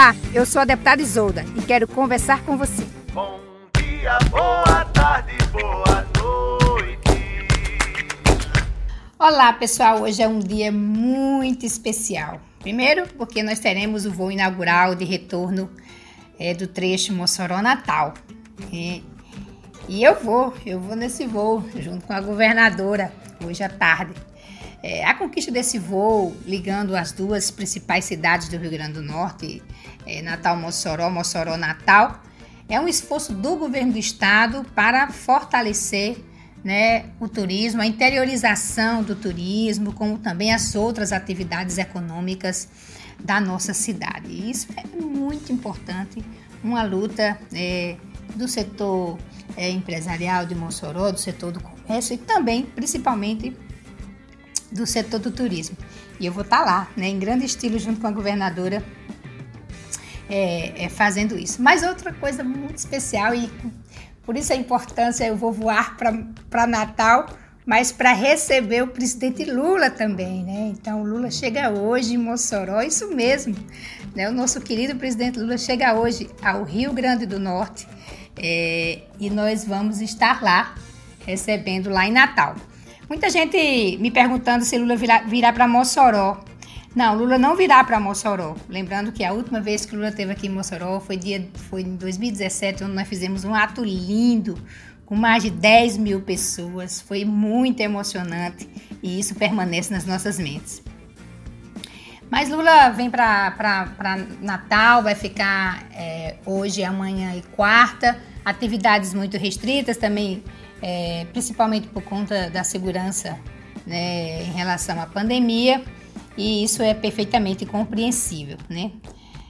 Olá, eu sou a deputada Isolda e quero conversar com você. Bom dia, boa tarde, boa noite. Olá, pessoal. Hoje é um dia muito especial. Primeiro, porque nós teremos o voo inaugural de retorno é, do trecho Mossoró-Natal. E, e eu vou, eu vou nesse voo junto com a governadora hoje à tarde. É, a conquista desse voo, ligando as duas principais cidades do Rio Grande do Norte, é, Natal-Mossoró, Mossoró-Natal, é um esforço do governo do estado para fortalecer né, o turismo, a interiorização do turismo, como também as outras atividades econômicas da nossa cidade. E isso é muito importante, uma luta é, do setor é, empresarial de Mossoró, do setor do comércio e também, principalmente, do setor do turismo. E eu vou estar lá, né, em grande estilo, junto com a governadora, é, é, fazendo isso. Mas outra coisa muito especial, e por isso a importância, eu vou voar para Natal, mas para receber o presidente Lula também, né? Então, Lula chega hoje em Mossoró, isso mesmo, né? O nosso querido presidente Lula chega hoje ao Rio Grande do Norte é, e nós vamos estar lá recebendo lá em Natal. Muita gente me perguntando se Lula virá, virá para Mossoró. Não, Lula não virá para Mossoró. Lembrando que a última vez que Lula esteve aqui em Mossoró foi, dia, foi em 2017, onde nós fizemos um ato lindo, com mais de 10 mil pessoas. Foi muito emocionante e isso permanece nas nossas mentes. Mas Lula vem para Natal, vai ficar é, hoje, amanhã e quarta. Atividades muito restritas também é, principalmente por conta da segurança né, em relação à pandemia, e isso é perfeitamente compreensível, né?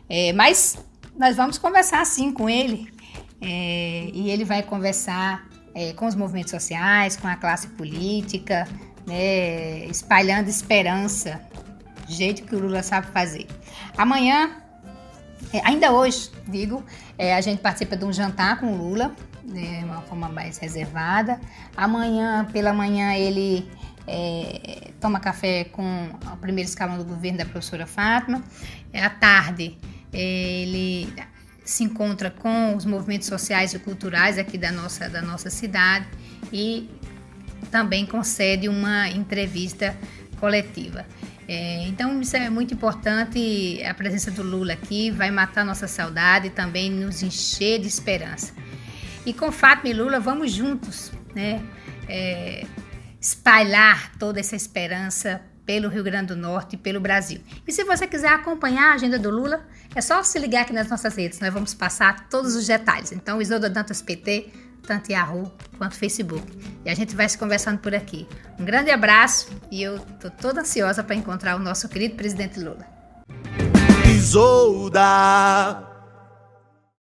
É, mas nós vamos conversar sim com ele, é, e ele vai conversar é, com os movimentos sociais, com a classe política, né, espalhando esperança, do jeito que o Lula sabe fazer. Amanhã, é, ainda hoje, digo, é, a gente participa de um jantar com o Lula, de uma forma mais reservada. Amanhã, pela manhã, ele é, toma café com o primeiro escalão do governo da professora Fátima. À tarde, é, ele se encontra com os movimentos sociais e culturais aqui da nossa, da nossa cidade e também concede uma entrevista coletiva. É, então, isso é muito importante. A presença do Lula aqui vai matar nossa saudade e também nos encher de esperança. E com Fátima e Lula, vamos juntos, né? É, espalhar toda essa esperança pelo Rio Grande do Norte e pelo Brasil. E se você quiser acompanhar a agenda do Lula, é só se ligar aqui nas nossas redes, nós vamos passar todos os detalhes. Então, Isolda Dantas PT, tanto Yahoo quanto Facebook. E a gente vai se conversando por aqui. Um grande abraço e eu estou toda ansiosa para encontrar o nosso querido presidente Lula. Isolda.